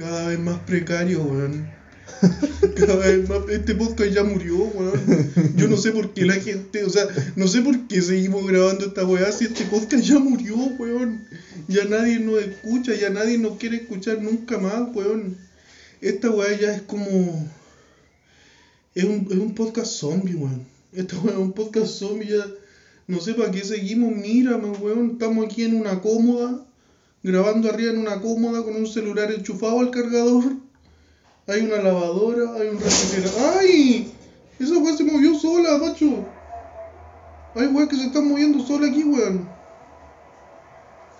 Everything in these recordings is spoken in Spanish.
Cada vez más precario, weón. Cada vez más. Este podcast ya murió, weón. Yo no sé por qué la gente, o sea, no sé por qué seguimos grabando esta weá si este podcast ya murió, weón. Ya nadie nos escucha, ya nadie nos quiere escuchar nunca más, weón. Esta weá ya es como. Es un, es un podcast zombie, weón. Esta weá es un podcast zombie ya. No sé para qué seguimos, mírame, weón. Estamos aquí en una cómoda, grabando arriba en una cómoda con un celular enchufado al cargador. Hay una lavadora, hay un refrigerador. ¡Ay! Esa weá se movió sola, macho. Hay weá que se están moviendo sola aquí, weón.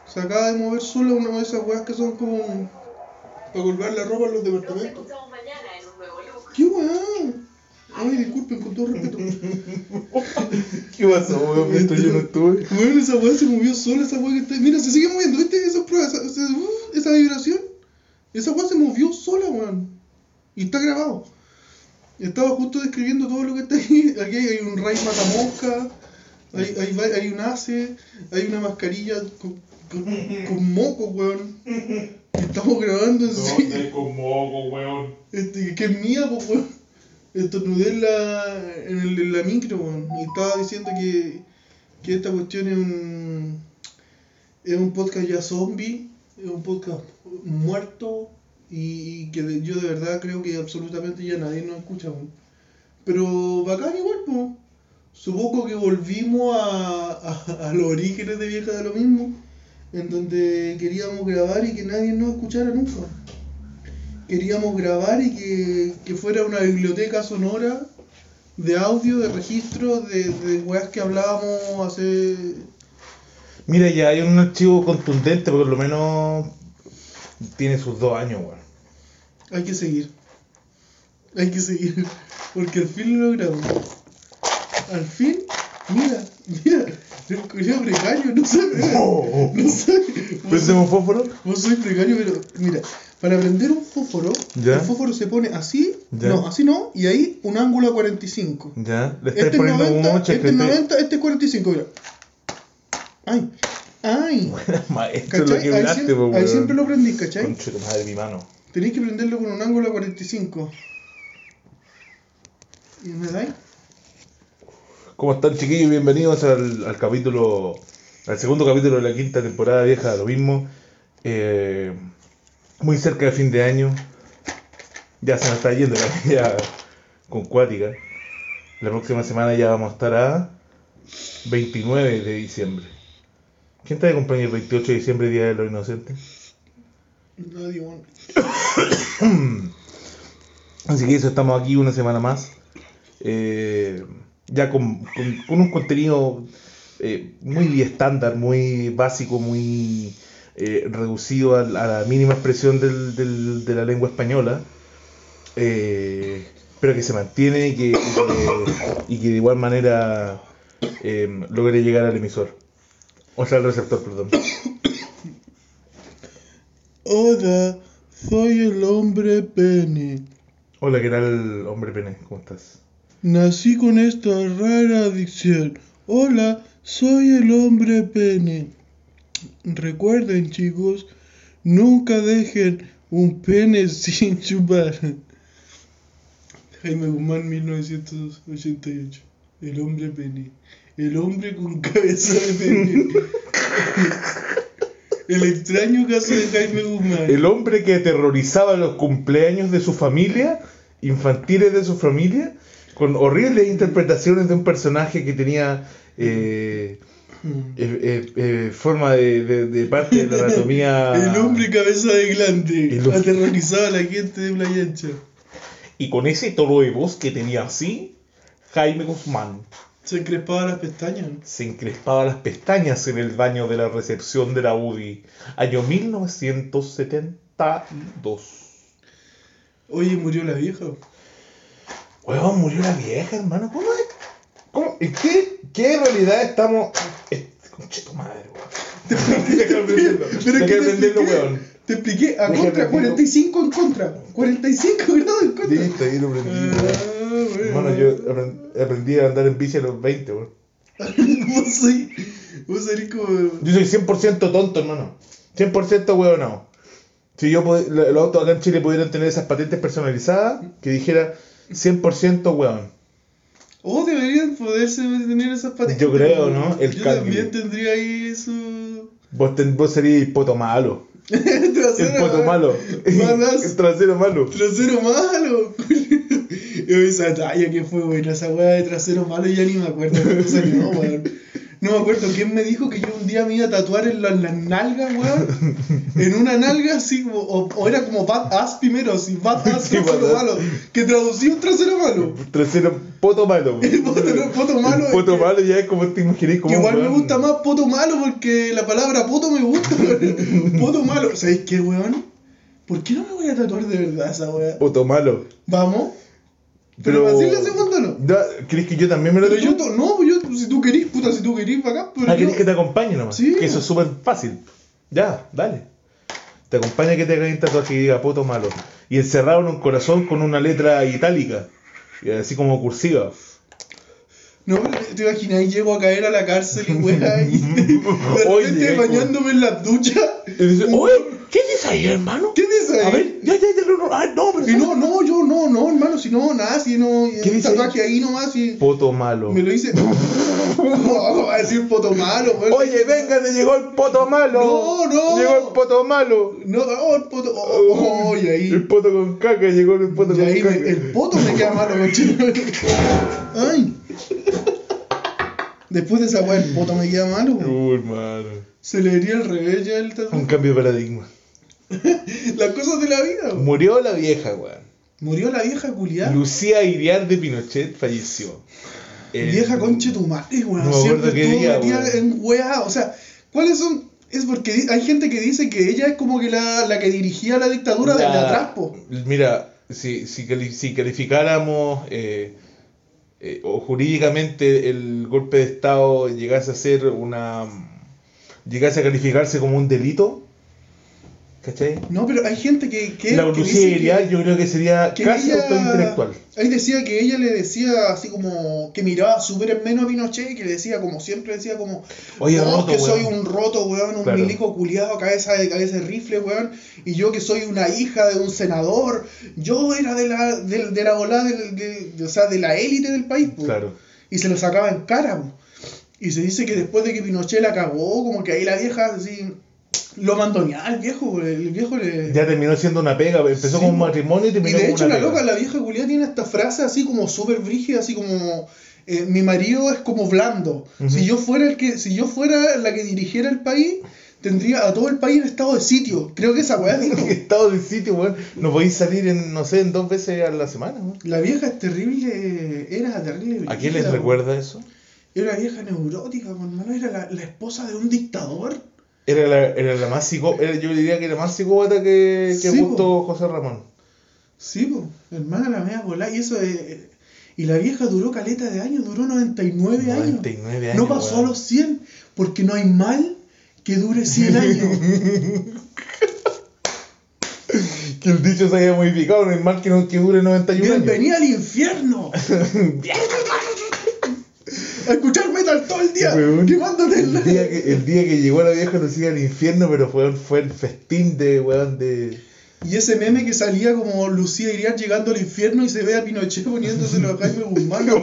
Se acaba de mover sola una de esas weas que son como para colgar la ropa en los departamentos. escuchamos mañana en un nuevo look. ¿Qué weá? Ay, disculpen, con todo respeto. ¿Qué pasó, weón? Mientras yo no estuve. Bueno, esa weá se movió sola, esa weá que está. Mira, se sigue moviendo, ¿viste? Esa prueba, esa, esa, uh, esa vibración. Esa weá se movió sola, weón. Y está grabado. Estaba justo describiendo todo lo que está ahí. Aquí hay un ray matamosca, hay, hay, hay un ace, hay una mascarilla con, con, con moco, weón. Estamos grabando en sí. ¿Dónde con moco, weón? Este, que es mía, weón. Estornudé en la, en, el- la micro, weón. Y estaba diciendo que, que esta cuestión es un, es un podcast ya zombie, es un podcast muerto y, y que yo de verdad creo que absolutamente ya nadie nos escucha, weón. Pero bacán igual, pues. Supongo que volvimos a, a, a los orígenes de Vieja de lo mismo, en donde queríamos grabar y que nadie nos escuchara nunca queríamos grabar y que, que fuera una biblioteca sonora de audio, de registro, de, de weas que hablábamos hace... Mira, ya hay un archivo contundente, por lo menos tiene sus dos años, weón. Hay que seguir. Hay que seguir. Porque al fin lo logramos. Al fin, mira, mira, el culiao precario, no sabe. Oh. No sabe. ¿Prendemos fósforo? Vos sois precario, pero mira, para prender un fósforo, Ya. el fósforo se pone así, Ya. no, así no, y ahí un ángulo a 45. Ya, le estáis Este es poniendo 90, como este es chaquete. 90, este es 45, mira. Ay, ay. Maestro, lo ¿Cachai? Ahí, siempre, po, ahí weón. siempre lo prendís, ¿cachai? Conche tu madre, mi mano. Tenéis que prenderlo con un ángulo a 45. ¿Y me dais? ¿Cómo están, chiquillos? Bienvenidos al, al capítulo, al segundo capítulo de la quinta temporada vieja de lo mismo. Eh, muy cerca de fin de año. Ya se nos está yendo la vida con cuática. La próxima semana ya vamos a estar a 29 de diciembre. ¿Quién está de cumpleaños el 28 de diciembre, Día de los Inocentes? Nadie. Así que eso, estamos aquí una semana más. eh, ya con, con- con un contenido eh, muy estándar, muy básico, muy eh, reducido a, a la mínima expresión del- del- de la lengua española. eh, pero que se mantiene y que, y que, de igual manera eh, logre llegar al emisor. O sea, al receptor, perdón. Hola, soy el hombre pene. Hola, ¿qué tal, hombre pene? ¿Cómo estás? Nací con esta rara adicción. Hola, soy el hombre pene. Recuerden, chicos, nunca dejen un pene sin chupar. Jaime Guzmán, 1988. El hombre pene. El hombre con cabeza de pene. El extraño caso de Jaime Guzmán. El hombre que aterrorizaba los cumpleaños de su familia, infantiles de su familia, con horribles interpretaciones de un personaje que tenía eh, Mm. eh, eh, eh, forma de, de- de parte de la anatomía. El hombre cabeza de glande. El Aterrorizaba a la gente de Playa Ancha. Y con ese tono de voz que tenía así, Jaime Guzmán Se encrespaba las pestañas. se encrespaba las pestañas en el baño de la recepción de la UDI, año 1972. Oye, murió la vieja. Huevón, murió la vieja, hermano. ¿Cómo es? ¿Cómo? ¿En qué, qué realidad estamos? Conche tu madre, weón. Deja de prenderlo. Pero es Deja que de te prenderlo, expliqué, weón. te expliqué a Deja contra, de prenderlo. 45 en contra. 45 grados en contra. Listo, ahí lo prendí. Ah, weón. Hermano, yo aprend- aprendí a andar en bici a los 20, weón. vos soy, vos salís como... Yo soy 100% tonto, hermano. 100% huevonao. Si yo los autos acá en Chile pudieran tener esas patentes personalizadas, que dijera 100% weón. Oh, deberían poderse tener esas patentes. Yo creo, ¿no? El Yo también tendría ahí su. Vos, ten- vos serías poto malo. El Trasero poto malo. El trasero malo. Trasero malo. Yo esa talla que fue buena, esa weá de trasero malo, ya ni me acuerdo cómo salió, weón. No me acuerdo quién me dijo que yo un día me iba a tatuar en la- las nalgas, weón. En una nalga así, o, o era como bad ass primero, así, bad ass trasero malo. Que traducía un trasero malo. Trasero poto malo. El poto, no, poto malo. El poto es que- malo ya es como te imaginé como igual me weón. gusta más poto malo porque la palabra poto me gusta, weón. Poto malo. ¿Sabéis qué, weón? ¿Por qué no me voy a tatuar de verdad esa weá? Poto malo. Vamos. Pero, para decir la segunda no. ¿Crees que yo también me lo Pero yo, no, yo, si tú querís, puta, si tú querís, acá, pero Ah, yo- ¿querés que te acompañe nomás? Sí. Que eso es súper fácil. Ya, dale. Te acompaña que te hagan tatuaje que diga poto malo. Y encerrado en un corazón con una letra itálica. Y así como cursiva. No, te- imaginas, llego a caer a la cárcel y weá, y de Oye, repente como- bañándome en las duchas. Y dice, oye, ¿qué dices ahí, hermano? ¿Qué dices ahí? A ver, ya, ya, ya, no, no, ah, no, pero... Y no, no, yo no, no, hermano, si no, nada, si no, ¿Qué un dice tatuaje ahí nomás, y Poto malo. me lo hice. No, va a decir poto malo, weón. Oye, venga, te llegó el poto malo. No, no. Llegó el poto malo. No, oh, el poto, oh, oh, oh, y ahí. El poto con caca, llegó el poto Y con ahí me- caca. el poto me queda malo, cochino. Ay. Después de esa weá, el poto me queda malo. weón. Uy, hermano. Se le diría al revés ya el Un tatuaje. cambio de paradigma. Las cosas de la vida. weón. Murió la vieja, weón. Murió la vieja culiada. Lucía Iriar de Pinochet falleció. El- Vieja conche tu madre, weón. No Siempre estuvo día, metida weón. en weá. O sea, ¿cuáles son? Es porque hay gente que dice que ella es como que la, la que dirigía la dictadura desde La- atrás, po. Mira, si, si, si calificáramos eh, eh, o jurídicamente el golpe de Estado llegase a ser una. llegase a calificarse como un delito, ¿cachai? No, pero hay gente que. que La Iriar yo creo que sería que casi ella- autointelectual. Ahí decía que ella le decía así como que miraba súper en menos a Pinochet y que le decía como siempre decía como Oye, "No, roto, que soy weón". un roto, weón, un Claro. milico culiado, cabeza de cabeza de rifle, weón, y yo que soy una hija de un senador, yo era de la, de, de la volada del- de, de- o sea, de la élite del país, po. Claro. y se lo sacaba en cara, po. y se dice que después de que Pinochet la cagó, como que ahí la vieja así lo mandoneaba al viejo, el viejo le... Ya terminó siendo una pega, empezó Sí, como un matrimonio y Y terminó de como hecho una la pega. loca, la vieja culiada tiene esta frase así como súper brígida, así como eh, mi marido es como blando. Ujú. Si yo fuera el que, si yo fuera la que dirigiera el país, tendría a todo el país en estado de sitio. Creo que esa weá dijo. Estado de sitio, weón. No podéis salir en, no sé, en dos veces a la semana, weón. La vieja es terrible, era terrible. ¿A quién les recuerda eso? Era vieja neurótica, hermano, era la, la esposa de un dictador. Era la, era la más psicó, era- yo diría que era más psicópata que, que Sí, Augusto José Ramón. Sí, po, hermana la media volada, y eso es... Y la vieja duró caleta de años, duró 99 años. 99 años. No pasó weón. a los 100, porque no hay mal que dure 100 años. Que el dicho se haya modificado, no es mal que, no, que dure 91 años. Bienvenida al infierno. A escuchar metal todo el día. Weón. Quemándote el, día que, el día que llegó la vieja Lucía al infierno, pero fue, fue el festín de, weón, de... Y ese meme que salía como Lucía Iriar llegando al infierno y se ve a Pinochet poniéndoselo a Jaime Guzmán.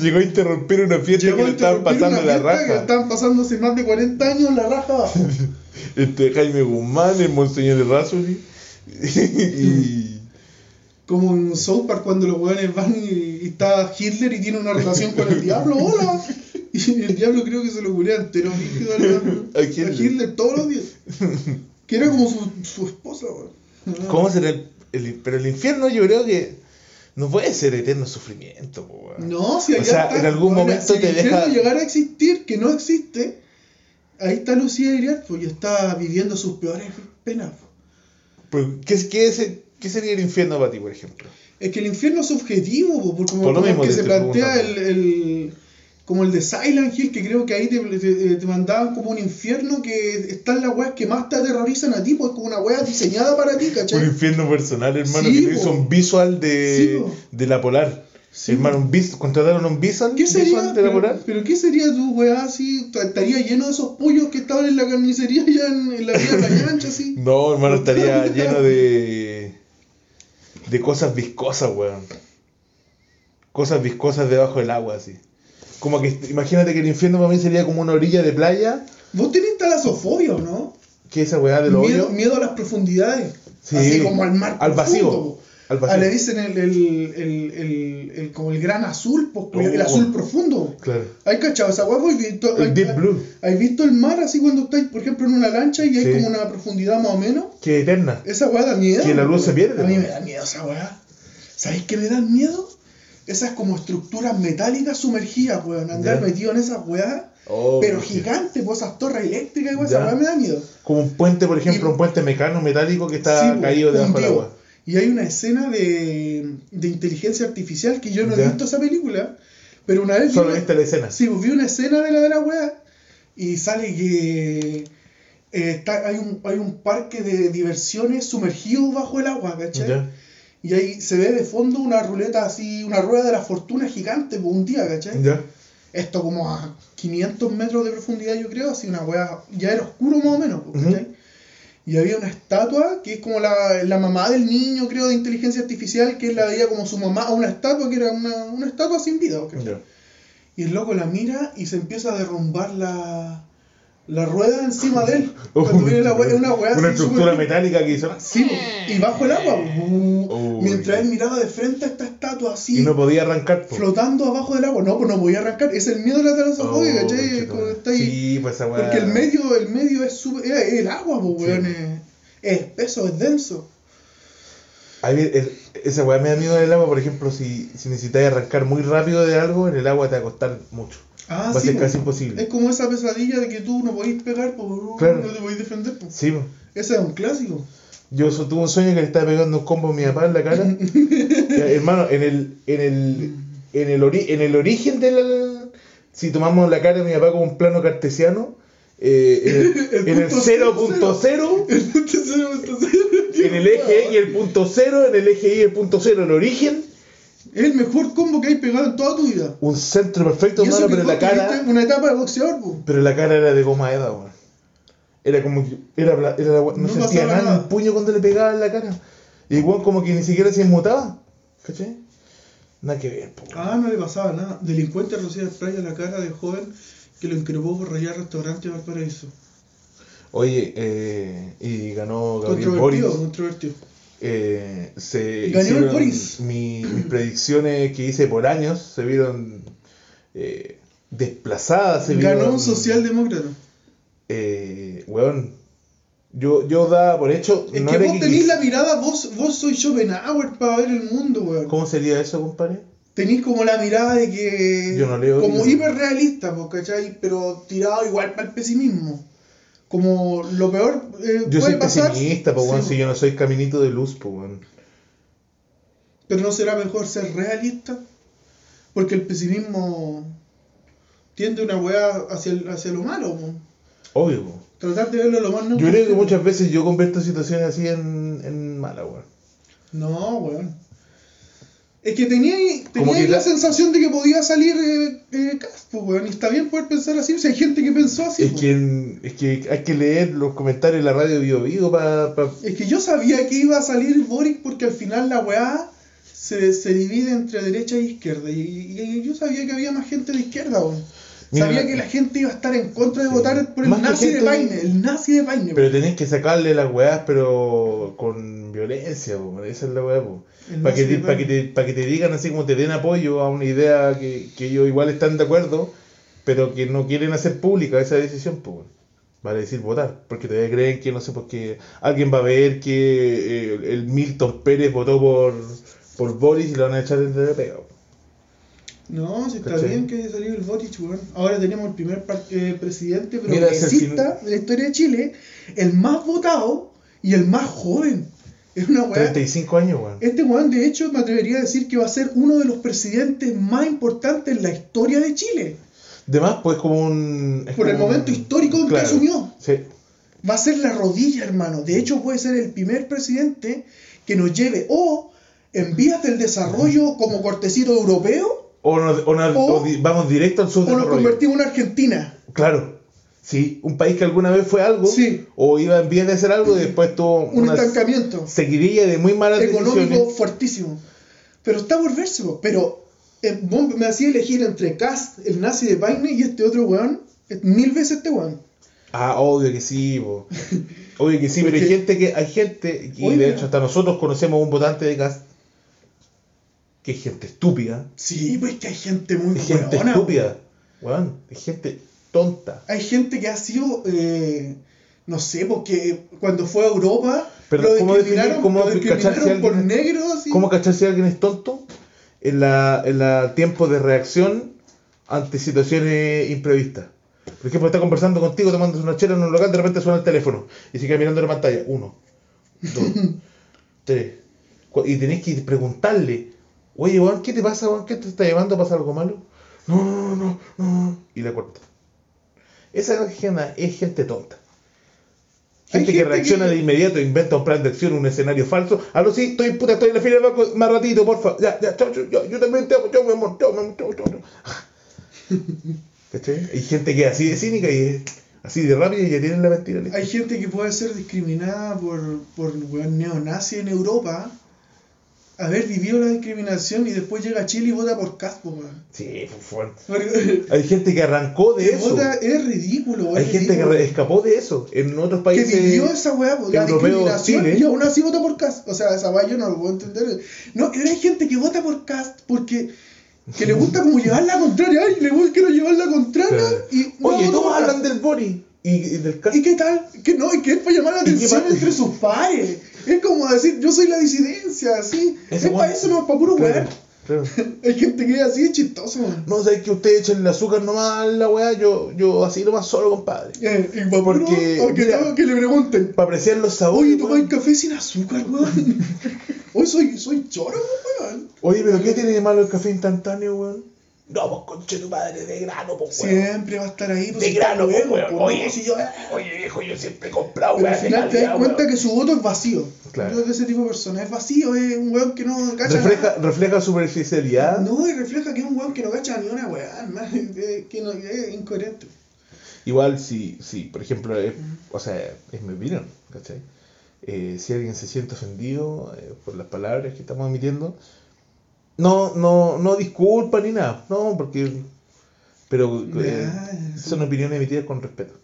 Llegó a interrumpir una fiesta Llegó que le estaban pasando la fiesta que raja. estaban pasando hace más de 40 años la raja. Este Jaime Guzmán, el Monseñor Errázuri. y... Como en South Park cuando los weones van y, y está Hitler y tiene una relación con el diablo. ¡Hola! Y el diablo creo que se lo culea entero A a Hitler. Todos los días. Que era como su, su esposa, weón. ¿Cómo será el, el- Pero el infierno yo creo que no puede ser eterno sufrimiento, weón. No, si O allá sea, está, en algún momento si te el deja- llegara a existir, que no existe, ahí está Lucía Iriart, pues y está viviendo sus peores penas. Pero, ¿qué, qué, es- qué sería el infierno para ti, por ejemplo? Es que el infierno es subjetivo, po, porque como, Por lo como mismo el que se plantea el, el- como el de Silent Hill, que creo que ahí te, te- te mandaban como un infierno que están las weas que más te aterrorizan a ti, pues como una wea diseñada para ti, Un ¿cachai? infierno personal, hermano, Sí, que hizo un visual de, Sí, de la polar. Sí. Hermano, un bis, contrataron un bison ¿Qué sería? Pero, ¿qué sería tu weá así? ¿Estaría lleno de esos pollos que estaban en la carnicería allá en, en la vía de la ancha así? No, hermano, estaría lleno de. De cosas viscosas, weón. Cosas viscosas debajo del agua, así. Como que, imagínate que el infierno para mí sería como una orilla de playa, Vos tenés talasofobia, ¿o no? que esa weá de lo Miedo, miedo a las profundidades. Sí. Así como al mar. Al profundo, vacío. Ah, le dicen el, el, el, el, el- como el gran azul, pues, Oh. el azul profundo. Claro. ¿Hay cachado esa? ¿Has visto, El hay- deep blue. ¿Has visto el mar así cuando estáis, por ejemplo, en una lancha y hay como una profundidad más o menos? Que eterna. Esa weá da miedo. Que la luz se pierde, A mí me da miedo esa weá. ¿Sabéis qué me dan miedo? Esas como estructuras metálicas sumergidas, weón. Andar metido en esas weas. Oh, pero sí. gigantes, pues esas torres eléctricas y weá, Ya. esa weá me da miedo. Como un puente, por ejemplo, Y- un puente mecano metálico que está Sí, caído debajo del agua. Y hay una escena de, de inteligencia artificial que yo no he visto esa película, pero una vez Solo viste la escena. Sí, vi una escena de la de la wea y sale que eh, está, hay, un, hay un parque de diversiones sumergido bajo el agua, ¿cachai? Y ahí se ve de fondo una ruleta así, una rueda de la fortuna gigante por un día, ¿cachai? Esto como a 500 metros de profundidad, yo creo, así una wea, ya era oscuro más o menos, pues, ¿cachai? Y había una estatua que es como la, la mamá del niño, creo, de inteligencia artificial, que él la veía como su mamá, una estatua que era una, una estatua sin vida. Ya. Y el loco la mira y se empieza a derrumbar la, la rueda encima de él. Cuando viene la wea, una wea Una estructura metálica que hizo. Sí, y bajo el agua, Uy. mientras él miraba de frente a esta estatua así, Y no podía arrancar. po. flotando abajo del agua. No, pues no podía arrancar. Es el miedo de la talasofobia, Oh, está ahí. Sí, pues esa weá. Porque el medio, el medio es, es el agua, pues, weón. Es espeso, es denso. Mí, el- esa weá me da miedo del agua, por ejemplo, si, si necesitas arrancar muy rápido de algo, en el agua te va a costar mucho. Ah, Va a sí, ser po. casi imposible. Es como esa pesadilla de que tú no podís pegar, pues, Claro. no te podís defender. Pues. Sí, po. Ese es un clásico. yo so- tuve un sueño que le estaba pegando un combo a mi papá en la cara. Ya, hermano, en el, en el, en el, ori- en el origen del. Si tomamos la cara de mi papá como un plano cartesiano, eh, en el, El en el punto 0.0, en el eje Y el punto cero, en el eje Y el punto cero, el origen, Es el mejor combo que hay pegado en toda tu vida. un centro perfecto, hermano, pero la cara. una etapa de boxeador, pues. Pero la cara era de goma eda, weón. Era como que. Era, era no, No sentía nada en nada. el puño cuando le pegaba en la cara. Y igual como que ni siquiera se inmutaba. ¿Cachai? Nada que ver, po. Ah, no le pasaba nada. Delincuente rocía spray a la cara de joven que lo increpó por rayar restaurante Valparaíso. Oye, eh, y ganó Gabriel Controvertido, Boris. controvertido. Eh, se Ganó el Boris. mi- mis predicciones que hice por años se vieron eh, desplazadas. Se Ganó vieron, un socialdemócrata. Eh, weón, yo, yo daba por hecho. Es no que vos que tenés la mirada, vos, vos sois Schopenhauer para ver el mundo, weón. ¿Cómo sería eso, compadre? Tenés como la mirada de que. Yo no leo Como hiperrealista, pues, ¿cachai? Pero tirado igual para el pesimismo. Como lo peor eh, Yo puede soy pasar. pesimista, po, weón, Sí, si yo no soy caminito de luz, po, weón. Pero no será mejor ser realista. Porque el pesimismo tiende una weá hacia, el- hacia lo malo, po. Obvio, po. Tratar de verlo lo más no Yo creo que muchas veces yo convierto situaciones así en, en mala, weón. No, weón. Es que tenía, tenía que la la- sensación de que podía salir eh, eh, Cast, pues, weón. Y está bien poder pensar así. Si hay gente que pensó así. Es pues. que, es que hay que leer los comentarios de la radio Bio Vigo para... Es que yo sabía que iba a salir Boric porque al final la weá se, se divide entre derecha e izquierda. Y, y yo sabía que había más gente de izquierda, weón. Sabía que la gente iba a estar en contra de Sí. votar por el Más nazi de Paine. El nazi de Paine. Pero tenés que sacarle las weas, pero con violencia, po, esa es la wea, Para que, te, pa' que, te, pa' que te digan así como te den apoyo a una idea que, que ellos igual están de acuerdo, pero que no quieren hacer pública esa decisión, pues. Vale decir votar, porque todavía creen que no sé, porque alguien va a ver que eh, el Milton Pérez votó por, por Boris y lo van a echar de la pega. No, si está ¿Cachai? bien que haya salido el Boric, weón. Ahora tenemos el primer eh, presidente progresista de la historia de Chile, el más votado y el más joven. Es una weá. 35 años, weón. Este weón, de hecho, me atrevería a decir que va a ser uno de los presidentes más importantes en la historia de Chile. Además, pues como un... Por el como un- momento histórico en que Claro, asumió. Sí. Va a ser la rodilla, hermano. De hecho, puede ser el primer presidente que nos lleve o en vías del desarrollo como cortecito europeo O, nos- o nos- O- o di- vamos directo al o nos subdesarrollo. convertimos en Argentina. Claro. Sí, un país que alguna vez fue algo, Sí. o iba en vías de ser algo, y después tuvo Un una estancamiento seguidilla de muy malas económico decisiones. fuertísimo. Pero está por verse, pero eh, me hacía elegir entre Cast, el nazi de Paine, y este otro weón. eh, Mil veces este weón. Ah, obvio que sí, obvio que sí, pero hay gente que, hay gente, y de hecho hasta nosotros conocemos un votante de cast, que es gente estúpida, Sí, pues que hay gente muy es gente weona, estúpida, weón, es gente tonta. Hay gente que ha sido, eh, no sé, porque cuando fue a Europa, Pero, lo ¿cómo discriminaron, definir- cómo lo discriminaron si por alguien- negro, así. ¿Cómo cachar si alguien es tonto? En la, en la tiempo de reacción ante situaciones imprevistas. Por ejemplo, está conversando contigo, tomando una chela en un local, de repente suena el teléfono y sigue mirando la pantalla. Uno, dos, tres. Y tenéis que preguntarle, oye, Juan, ¿qué te pasa, Juan? ¿Qué te está llevando? ¿Pasa algo malo? No, no, no, no. Y le corta. Esa gente es gente tonta. Hay Gente que gente reacciona que- de inmediato, inventa un plan de acción, un escenario falso. No, sí, estoy, puta, estoy en la fila del banco, más ratito, porfa. Ya, ya, chao, chao, yo, yo también te amo, chao, mi amor, chao, mi amor, chao, chao, chao. ¿Cachai? Hay gente que es así de cínica y es así de rápida y ya tienen la mentira lista. Hay gente que puede ser discriminada por, por weón neonazi en Europa, haber vivido la discriminación y después llega a Chile y vota por Caspo, weón. Sí, fue fuerte. Hay gente que arrancó de que eso. vota es ridículo, Hay es gente que ridículo. escapó de eso. En otros que países. vivió esa weá, po, la discriminación y aún así vota por Cast. O sea, esa weá yo no lo puedo entender. No, pero hay gente que vota por Cast porque que le gusta como llevar la contraria. Ay, le voy, quiero llevar la contraria. Claro. Y no Oye, todos por hablan del Bori. Y, y del. ¿Y qué tal? Que no, y que es para llamar la ¿Y qué atención entre sus pares. Es como decir, yo soy la disidencia, así. Es para weón- eso, no, para puro Claro, claro. Hay gente que es así, es chistoso, man. No, sabes que ustedes echen el azúcar nomás a la weá, yo, yo así nomás solo, compadre. Eh, y para Porque, puro, que, mira, no, que le pregunten. Para apreciar los sabores. Oye, weón. tomáis café sin azúcar, weón. Hoy soy, soy choro, weón. Oye, pero ¿qué tiene de malo el café instantáneo, weón? No, pues conche tu madre de grano, pues weón. Siempre va a estar ahí. pues, De grano, pues bueno, weón. pues, Oye, no, si yo- oye, viejo, yo siempre he comprado al weón. de final te das cuenta weón. que su voto es vacío. Claro. Yo de ese tipo de persona es vacío, es un weón que no cacha Refleja, nada. refleja superficialidad. No, y refleja que es un weón que no cacha ni una eh, que no, es incoherente. Igual si, si por ejemplo, es- o sea, es mi opinión, ¿cachai? Eh, si alguien se siente ofendido eh, por las palabras que estamos emitiendo, no, no, no disculpa ni nada, no, porque, pero eh, Ya, son opiniones emitidas con respeto.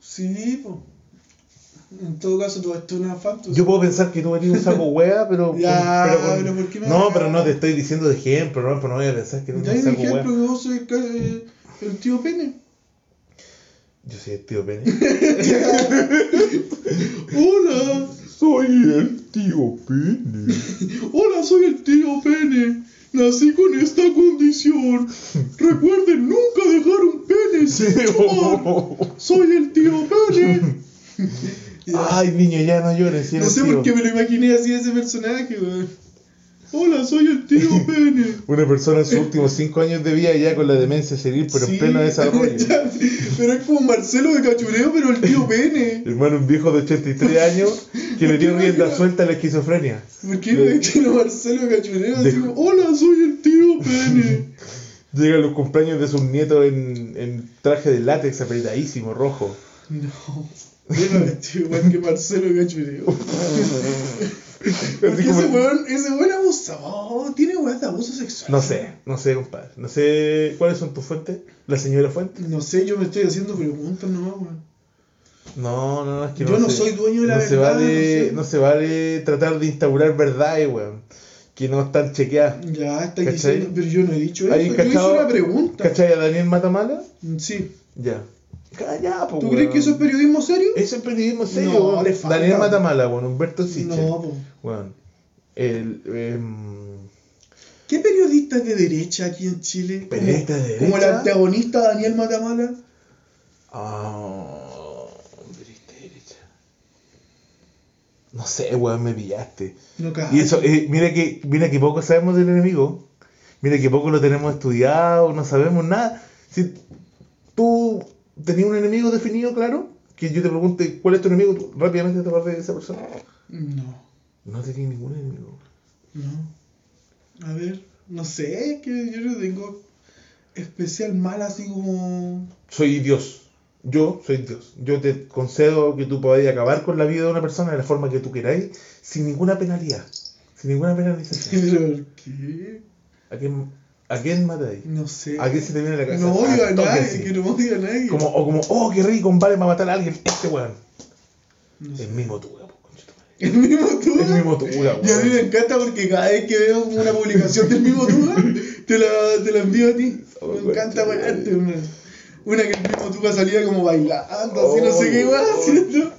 Sí, pues. En todo caso, todo esto es una fantasía. Yo puedo pensar que tú eres un saco wea, pero, Ya, pero con- pero ¿por qué me no, pero no te estoy diciendo de ejemplo, no, pero no voy a pensar que eres Ya un saco wea. ejemplo que vos sois ca- eh, el tío Pene. Yo soy el tío Pene. Hola, soy el tío Pene. hola, soy el tío Pene. Nací con esta condición. Recuerden nunca dejar un pene sin chupar. Soy el tío Pene. Ay, niño, ya no llores. si No sé tío. por qué me lo imaginé así ese personaje, weón. Hola, soy el tío Pene. Una persona en sus últimos 5 años de vida ya con la demencia senil, pero Sí, en pleno desarrollo. pero es como Marcelo de Cachureo, pero el tío Pene. Hermano, un viejo de 83 años que le dio rienda suelta a la esquizofrenia. ¿Por qué no que no Marcelo de Cachureo? De- hola, soy el tío Pene. Llega a los cumpleaños de sus nietos en, en traje de látex apretadísimo, rojo. No. Yo no estoy igual que Marcelo de Cachureo. Porque Así como- ese weón, ese weón abusado. Tiene weón de abuso sexual. No sé, no sé, compadre. No sé cuáles son tus fuentes. ¿La señora Fuente? No sé, yo me estoy haciendo preguntas nomás, weón. No, no, es que Yo no. no se- soy dueño de la no Se verdad, vale, no sé. no se vale tratar de instaurar verdades, weón. Que no están chequeadas. Ya, ¿Cachai? diciendo, pero yo no he dicho eso. ¿Hay Yo hice una pregunta. ¿Cachai a Daniel Matamala? Sí. Ya. Ya, pues, ¿Tú crees que eso es periodismo serio? Eso es periodismo serio, No, weón. le falta. Daniel Matamala, weón. Humberto Sichel. No, po. Weón. El. em, ¿Qué periodista es de derecha aquí en Chile? Como- ¿Periodista de Como el derecha? antagonista Daniel Matamala. ah, periodista de derecha. No sé, weón, me pillaste. No cago. Y eso, eh, mira que, mira que poco sabemos del enemigo. Mira que poco lo tenemos estudiado, no sabemos nada. Si tú tenías un enemigo definido, claro, que yo te pregunte cuál es tu enemigo, tú rápidamente te acuerdas de esa persona. No. No tenías ningún enemigo. No. A ver, no sé, que yo no tengo especial mal así como. Soy Dios. Yo soy Dios. Yo te concedo que tú podáis acabar con la vida de una persona de la forma que tú queráis, sin ninguna penalidad. Sin ninguna penalización. ¿Pero por qué? ¿A quién, a quién matáis? No sé. ¿A quién se te viene a la cabeza? No odio a nadie, que no odio a nadie. Como, o como, oh, qué rico, vale para matar a alguien. Este weón. No. El mismo tú. El mismo tú. El mismo Tuga, Y a mí me encanta porque cada vez que veo una publicación del mismo Tuga, te la, te la envío a ti. Oh, me encanta wearte una. Una que el mismo Tuga salía como bailando, así no sé qué Oh, weón oh, haciendo.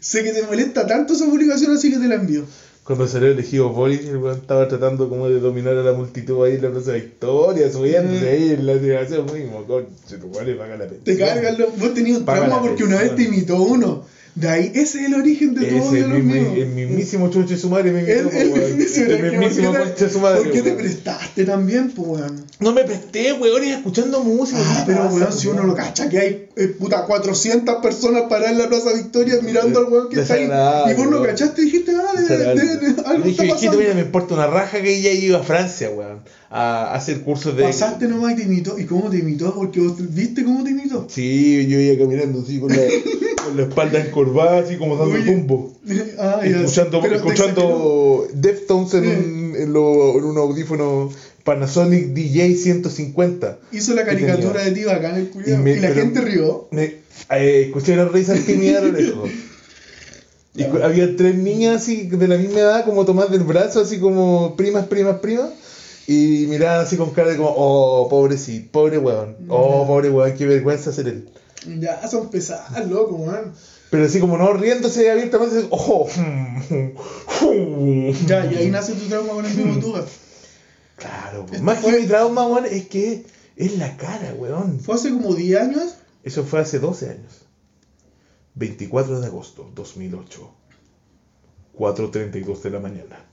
Sé que te molesta tanto esa publicación, así que te la envío. Cuando salió elegido Boris, el weón estaba tratando como de dominar a la multitud ahí en la Plaza Victoria, subiéndose ahí en la celebración mismo, conche, tu madre paga la pensión. Te cargan los. Vos tenías un trauma porque una vez te imitó uno. De ahí, ese es el origen de todo los mismo, míos. el mismísimo chucho de su madre me El, invitó, el, po, mismísimo, El mismísimo ¿por qué conche de su madre. ¿Por qué te prestaste también, pues, weón? No me presté, weón, y escuchando música. Ah, ¿qué pero pasa, weón, si uno lo cacha que hay eh, puta 400 personas paradas en la Plaza Victoria mirando al weón que está ahí. Y vos lo cachaste y dijiste, ah, de, de, de- algo Dije, está pasando. mira, me importa una raja que ella iba a Francia, weón, a hacer cursos de... Pasaste nomás y te imitó. ¿Y cómo te imitó? Porque vos viste cómo te imitó. Sí, yo iba caminando así con la, con la espalda encorvada, así como dando Oye, tumbo. Ah, ya. Escuchando, Pero escuchando Deftones en, un, en, lo- en un audífono Panasonic DJ 150. Hizo la que caricatura de ti bacán el culiao. Y Y, me- la gente rió. Me, eh, escuché las risas tímidas a lo lejos. Y cu- había tres niñas así de la misma edad, como tomadas del brazo, así como primas, primas, primas. Y miraban así con cara de como, oh, pobrecito, pobre weón. Oh, pobre weón, qué vergüenza ser él. Ya son pesadas, loco, weón. Pero así como no riéndose abiertamente, así, oh, Ya, y ahí nace tu trauma con el mismo tuga. Claro, Esto más fue- que mi trauma, weón, es que es la cara, weón. Fue hace como 10 años. Eso fue hace 12 años. 24 de agosto 2008. 4.32 de la mañana.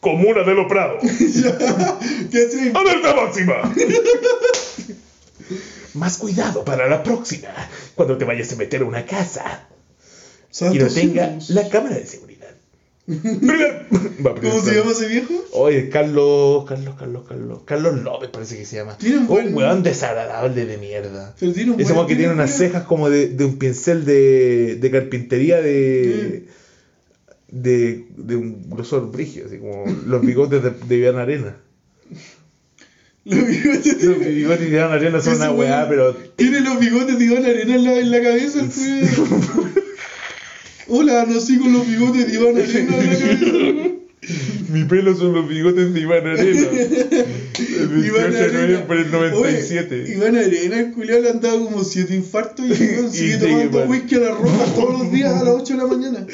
Comuna de los Prados. ¿Qué? ¡Alerta máxima! Más cuidado para la próxima. Cuando te vayas a meter a una casa y no tenga la cámara de seguridad. ¿Cómo se llama ese viejo? Oye, Carlos, Carlos, Carlos, Carlos, Carlos López parece que se llama. Tiene un Un buen- weón desagradable de mierda. Pero tiene un Ese weón que tiene unas cejas como de, de un pincel de, de carpintería de, de, de un grosor brigio, así como los bigotes de, de Iván Arena. Los bigotes Los bigotes de Iván Arena son una weá, pero Tiene los bigotes de Iván Arena en la, en la cabeza, el. Hola, nací con los bigotes de Iván Arena en la cabeza. mi pelo son los bigotes de Iván Arena. El 28 de noviembre del 97. Oye, Iván Arena, el culiao le han dado como 7 infartos y el sigue tomando whisky a la roja todos los días a las 8 de la mañana.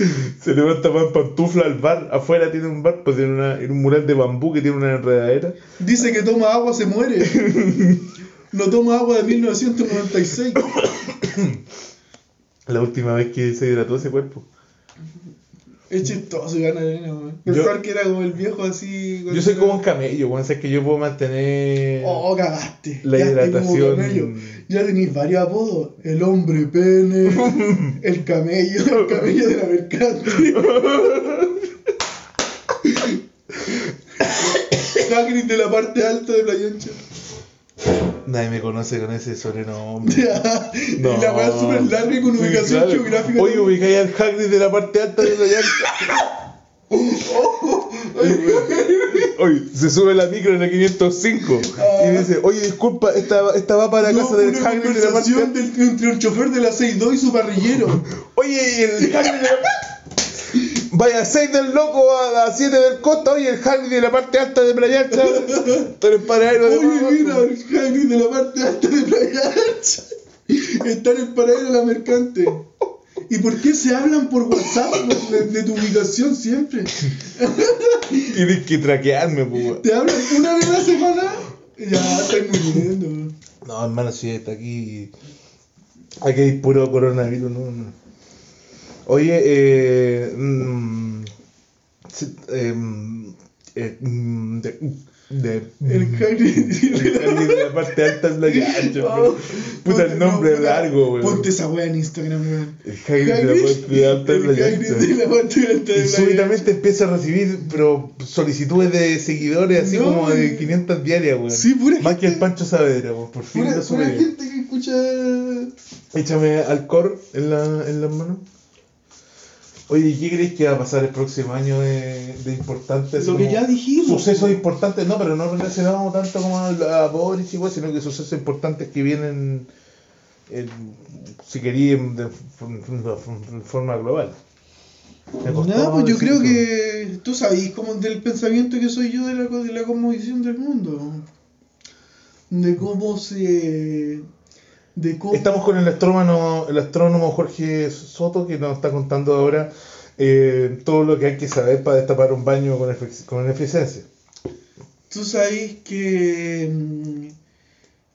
Se levanta más pantufla al bar. Afuera tiene un bar, pues tiene una, en un mural de bambú que tiene una enredadera. Dice que toma agua, se muere. No toma agua de 1996. La última vez que se hidrató ese cuerpo. Es chistoso Iván Arena, weón. Pensar que era como el viejo así. Yo soy como un camello, weón. Sé que yo puedo mantener. Oh, cagaste. La Ya hidratación. camello. Ya tenéis varios apodos. El hombre pene, el camello, el camello de la mercante. Hagrid de la parte alta de Playa Ancha. Nadie me conoce con ese sobrenombre. Ya. Y la weá es súper larga y con Sí, ubicación claro. geográfica. Oye, ubicáis al Hagrid de la parte alta de la llanta. Oye, se sube la micro en la 505 y dice, oye, disculpa, esta, esta va para la No, casa del Hagrid de la parte alta. del- entre el chofer de la 6-2 y su parrillero. Oye, el Hagrid de la... Vaya a 6 del loco a 7 del costa, oye, el Hagrid de la parte alta de Playa Ancha. Eres paradero de Oye, mira, el Hagrid de la parte alta de Playa Ancha. Está en el paradero de la mercante. ¿Y por qué se hablan por WhatsApp de, de tu ubicación siempre? Tienes que traquearme, pues. ¿Te hablan una vez a la semana? Ya, estoy muriendo. No, hermano, si está aquí. Aquí hay puro coronavirus, no, no. Oye, eh. mm, sí, em, eh, mm, de- De, El Hagrid. Hagrid de la parte alta es la cancha, Oh, Puta, el nombre no, es puta, largo, weón. Ponte esa wea en Instagram, weón. El Hagrid de la parte alta es la cancha. de la parte alta Y es la súbitamente empieza a recibir pero solicitudes de seguidores así No, como de weón. 500 diarias, weón. Sí, pura Más que el. Pancho Saavedra, weón. Por fin Pura, lo superé. gente que escucha. Échame alcohol en, la, en las manos. Oye, ¿qué crees que va a pasar el próximo año de, de importante? así Lo que ya dijimos. Sucesos importantes, no, pero no relacionados tanto como a, a Boris y cosas, sino que sucesos importantes que vienen, en, si querían, de, forma global. No, pues yo creo que tú sabes como del pensamiento que soy yo de la, de la cosmovisión del mundo. De cómo se. De cómo. Estamos con el astrónomo, el astrónomo Jorge Soto que nos está contando ahora eh, todo lo que hay que saber para destapar un baño con, efic- con eficiencia. Tú sabes que. mm,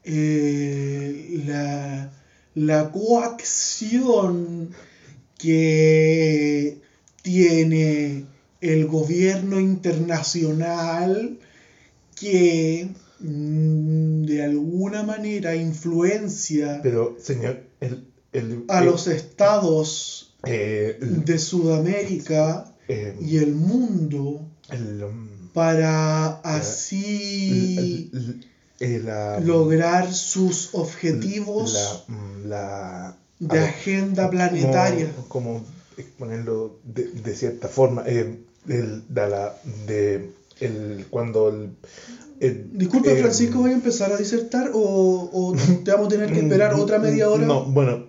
eh, la, la coacción que tiene el gobierno internacional que de alguna manera influencia Pero, señor, el, el, a el- los estados eh, de Sudamérica eh, y el mundo um, para así la- lograr sus objetivos la, mm, la- de a ver, agenda planetaria. Como, como exponerlo de, de cierta forma. eh, el, de la, de, el, cuando el, el- Disculpe, eh, Francisco, ¿voy a empezar a disertar o, o te vamos a tener que esperar otra media hora? No, bueno.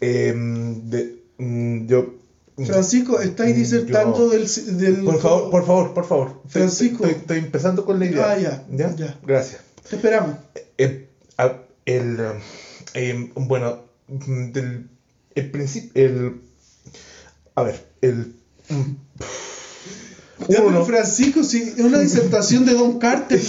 em, de, mm, yo. Francisco, estáis mm, disertando yo- del, del... Por favor, por favor, por favor. Francisco. Estoy, estoy empezando con la idea. Ah, ya, ¿Ya? ya. Gracias. Te esperamos. El, a- el, em, bueno, mm, del, el principio, el, a ver, el, uno, Francisco, si es una disertación de Don Carter,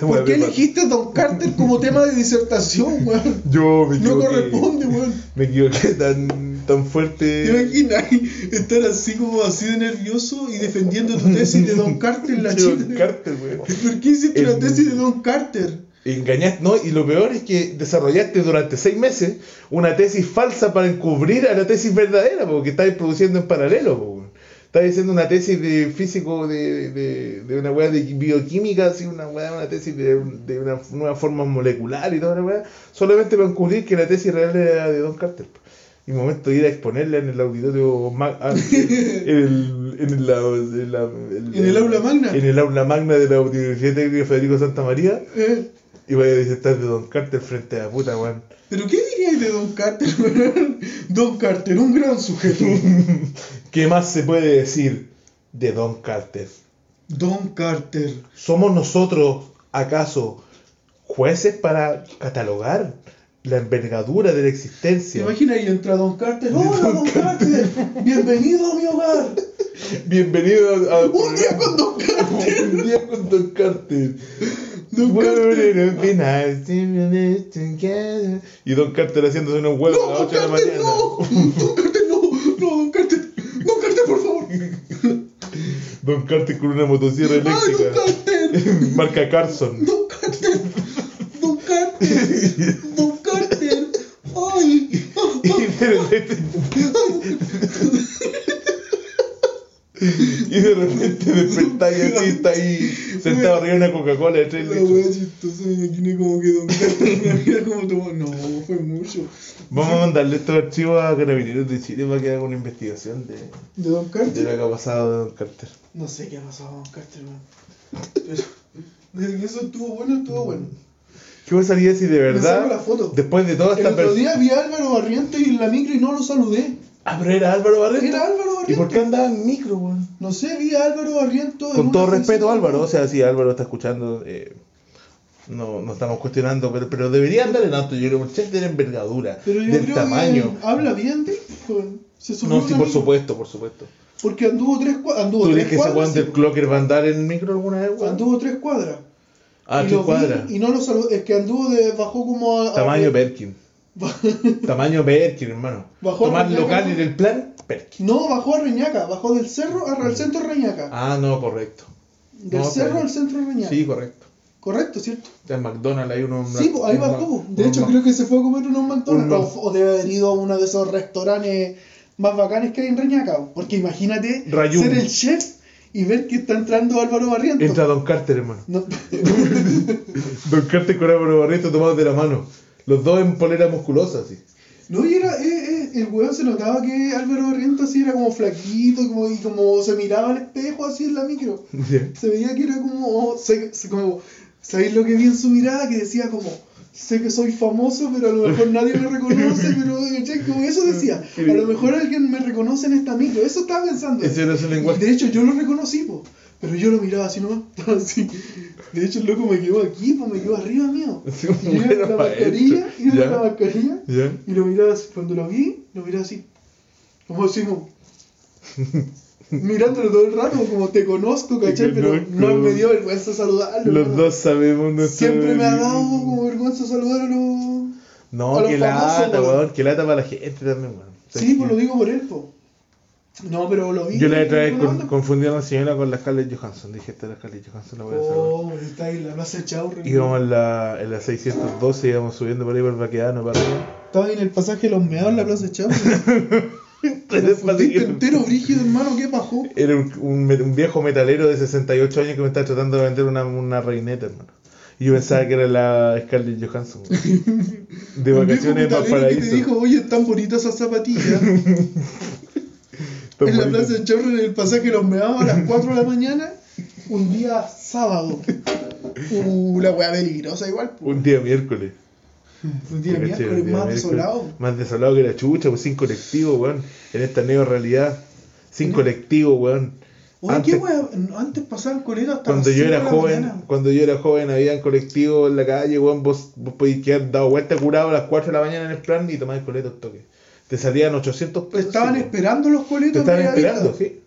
¿no, ¿Por qué elegiste Don Carter como tema de disertación, weón? yo me No corresponde, weón. me equivoqué tan, tan fuerte. ¿Te imaginas estar así como así de nervioso y defendiendo tu tesis de Don Carter en la Don Chile? Carter, weón. ¿Por qué hiciste El- la tesis de Don Carter? Engañaste, no, y lo peor es que desarrollaste durante seis meses una tesis falsa para encubrir a la tesis verdadera, porque estabas produciendo en paralelo, Estabas haciendo una tesis de físico de, de, de una weá de bioquímica, así una weá, una tesis de, de una nueva forma molecular y toda la weá, solamente para encubrir que la tesis real era de Don Carter. Y momento de ir a exponerla en el auditorio en el, en el, en la- ¿En el aula magna? En el aula magna de la Universidad Técnica Federico Santa María. Eh, Y voy a disertar de Don Carter frente a la puta, weón. ¿Pero qué dirías de Don Carter, weón? Don Carter, un gran sujeto. ¿Qué más se puede decir de Don Carter? Don Carter. ¿Somos nosotros, acaso, jueces para catalogar la envergadura de la ¿Te existencia? imaginas y entra Don Carter? ¡Hola, Don Carter! ¡Bienvenido a mi hogar! Bienvenido a- ¡Un día con Don Carter! Un día con Don Carter. Don Carter. Y Don Carter haciéndose unos huevos ¡No, a las Don 8 de la mañana. no! ¡Don Carter, no! ¡No, Don Carter! ¡Don Carter, por favor! Don Carter con una motosierra ¡Ay, Don eléctrica. Carter! Marca Carson. ¡Don Carter! ¡Don Carter! ¡Ay! Y de repente. Y de repente despertáis así, está ahí sentado arriba de una Coca-Cola de 3 La litros. wea chistosa, me imaginé como que Don Carter me como tomó. No, fue mucho. Vamos a mandarle estos archivos a Carabineros de Chile para que haga una investigación de, ¿De Don de Carter? lo que ha pasado de Don Carter. No sé qué ha pasado Don Carter, weón. Pero desde que eso estuvo bueno, estuvo bueno. ¿Qué pasaría si de Me saco la verdad, foto. después de toda El esta otro persona. día vi a Álvaro Barrientos en la micro y no lo saludé. Ah, pero era Álvaro. Era Álvaro ¿Y por qué andaba en micro, weón? No sé, vi a Álvaro Barrientos. en Con todo respeto, Álvaro, o sea, si Álvaro está escuchando, eh, no, no estamos cuestionando, pero, pero debería andar en auto, yo creo, un chef de la envergadura, Pero yo del creo tamaño. que habla bien de. Se subió No, sí, por supuesto, por supuesto. Porque anduvo tres cuadras. Anduvo ¿Tú tres crees que ese weón del clocker va a andar en micro alguna vez, weón? Anduvo tres cuadras. Ah, Y tres vi cuadras. Y no lo saludé. Es que anduvo de. Bajó como a. a- Tamaño Perkin. Tamaño Perkin, hermano. Bajó Tomar a Reñaca, local ¿no? en el plan, Perkin. No, bajó a Reñaca. Bajó del cerro al centro de Reñaca. Ah, no, correcto. Del No, cerro al centro de Reñaca. Sí, correcto. Correcto, ¿cierto? En McDonald's hay uno. Sí, pues ahí bajó. De hecho, creo que se fue a comer unos McDonald's. O, o debe haber ido a uno de esos restaurantes más bacanes que hay en Reñaca. po. Porque imagínate ser el chef y ver que está entrando Álvaro Barrientos. Entra Don Carter, hermano. No- Don Carter con Álvaro Barreto tomados de la mano. Los dos en polera musculosa, sí. No, y era, eh, eh, el weón se notaba que Álvaro Barrientos así era como flaquito como, y como se miraba al espejo así en la micro. Se veía que era como, se- se- como ¿sabéis lo que vi en su mirada? Que decía como, sé que soy famoso, pero a lo mejor nadie me reconoce, pero como eso decía, a lo mejor alguien me reconoce en esta micro, eso estaba pensando. Ese era su lenguaje. De hecho, yo lo reconocí, po, pero yo lo miraba así nomás, así. De hecho, el loco me quedó aquí, pues me quedó arriba mío. Sí, Y yo la mascarilla, y yo la mascarilla, y lo miraba así, cuando lo vi, lo miraba así. Como así, como. Mirándolo todo el rato, como te conozco, ¿cachai? Pero no me dio vergüenza saludarlo. Los hermano. dos sabemos nuestro. Siempre me ha dado como vergüenza saludar a los. No, a los que famosos, lata, weón. Que lata para la gente también, weón. Sí, pues lo digo por él, po. No, pero lo vi. Yo la otra vez con, confundí a la señora con la Scarlett Johansson. Dije, esta es la Scarlett Johansson, la voy a saludar. Oh, está ahí la plaza Chaurre. Íbamos en la, en la 612, íbamos subiendo por ahí por Baquedano para arriba. Estaba ahí en el pasaje de los meados en la plaza Chaurre. Entero, brígido, hermano, ¿qué pasó? Era un, un, un viejo metalero de 68 años que me estaba tratando de vender una, una reineta, hermano. Y yo pensaba que era la Scarlett Johansson. De vacaciones en metalero que te dijo, oye, están bonitas esas zapatillas. En la plaza de Chaurre, en el pasaje los meados a las 4 de la mañana, un día sábado. Uh, la weá peligrosa igual, po. Un día miércoles. Un día miércoles día más miércoles. desolado. Más desolado que la chucha, pues sin colectivo, weón. En esta neo realidad. Sin colectivo, weón. Oye, Antes- ¿qué weá? Antes pasaban coletas hasta Cuando las yo era de joven, cuando yo era joven había colectivo en la calle, weón, vos, vos podías quedar dado vuelta curado a las 4 de la mañana en el plan y tomar el coleto al toque. Te salían 800 pesos. Estaban sí, esperando los Te coletos. estaban en Bellavista. esperando, sí.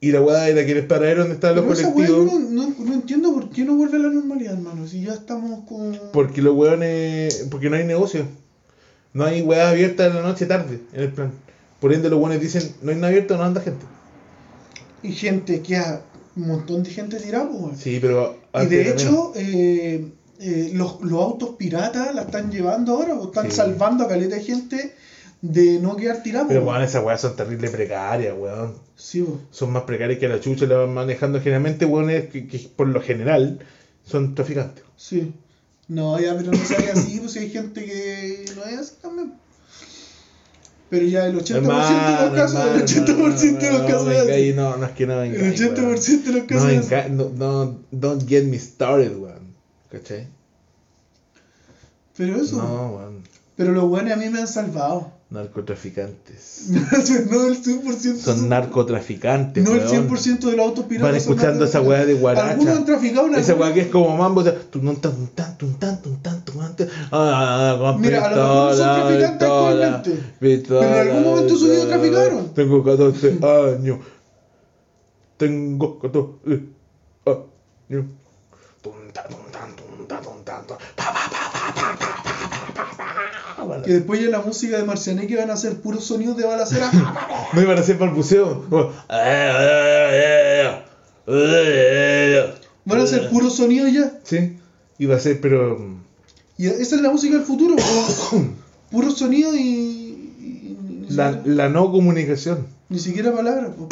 Y la weá era que el paradero donde estaban los weá yo colectivos. no, no, no entiendo por qué no vuelve a la normalidad, hermano. Si ya estamos con. Porque los weones. Porque no hay negocio. No hay weá abierta en la noche tarde en el plan. Por ende los weones dicen, no hay nada abierto, no anda gente. Y gente, queda un montón de gente tirada, pues. Sí, pero. Y de hecho, eh, eh, los, los autos piratas la están llevando ahora, o están Sí. salvando a caleta de gente de no quedar tirada. Pero weón, esas weas son terrible precarias, weón. Sí, po. son más precarias que la chucha la van manejando generalmente hueones que, que por lo general son traficantes. sí. No, ya, pero no sabía así, pues si hay gente que no es así también. Pero ya el 80% de los casos, el 80% de los casos es así. No, no es que no venga. El 80% de los No, casos es así. no, no, don't get me started, weón. ¿Cachai? Pero eso, No, weón. pero los buenos a mí me han salvado. Narcotraficantes. no el 100%. Son narcotraficantes, No el weón. 100% de los autos piratas. Van escuchando esa weá de guaracha. Algunos han traficado en Esa weá que es como mambo, o sea, tun tan tun tan tun tan tun tan tun tan. Ah, Mira, a lo mejor no son traficantes actualmente, pero en algún momento su vida pistola. traficaron. Tengo 14 años. Tengo 14 años canto. Después ya la música de Marcianeque van a hacer puros sonidos de balacera. no iban a ser balbuceo. van a hacer puros sonidos ya. Sí, iba a ser, pero. Mm. Y esa es la música del futuro. puros sonidos y. La, la, no comunicación. Ni siquiera palabras.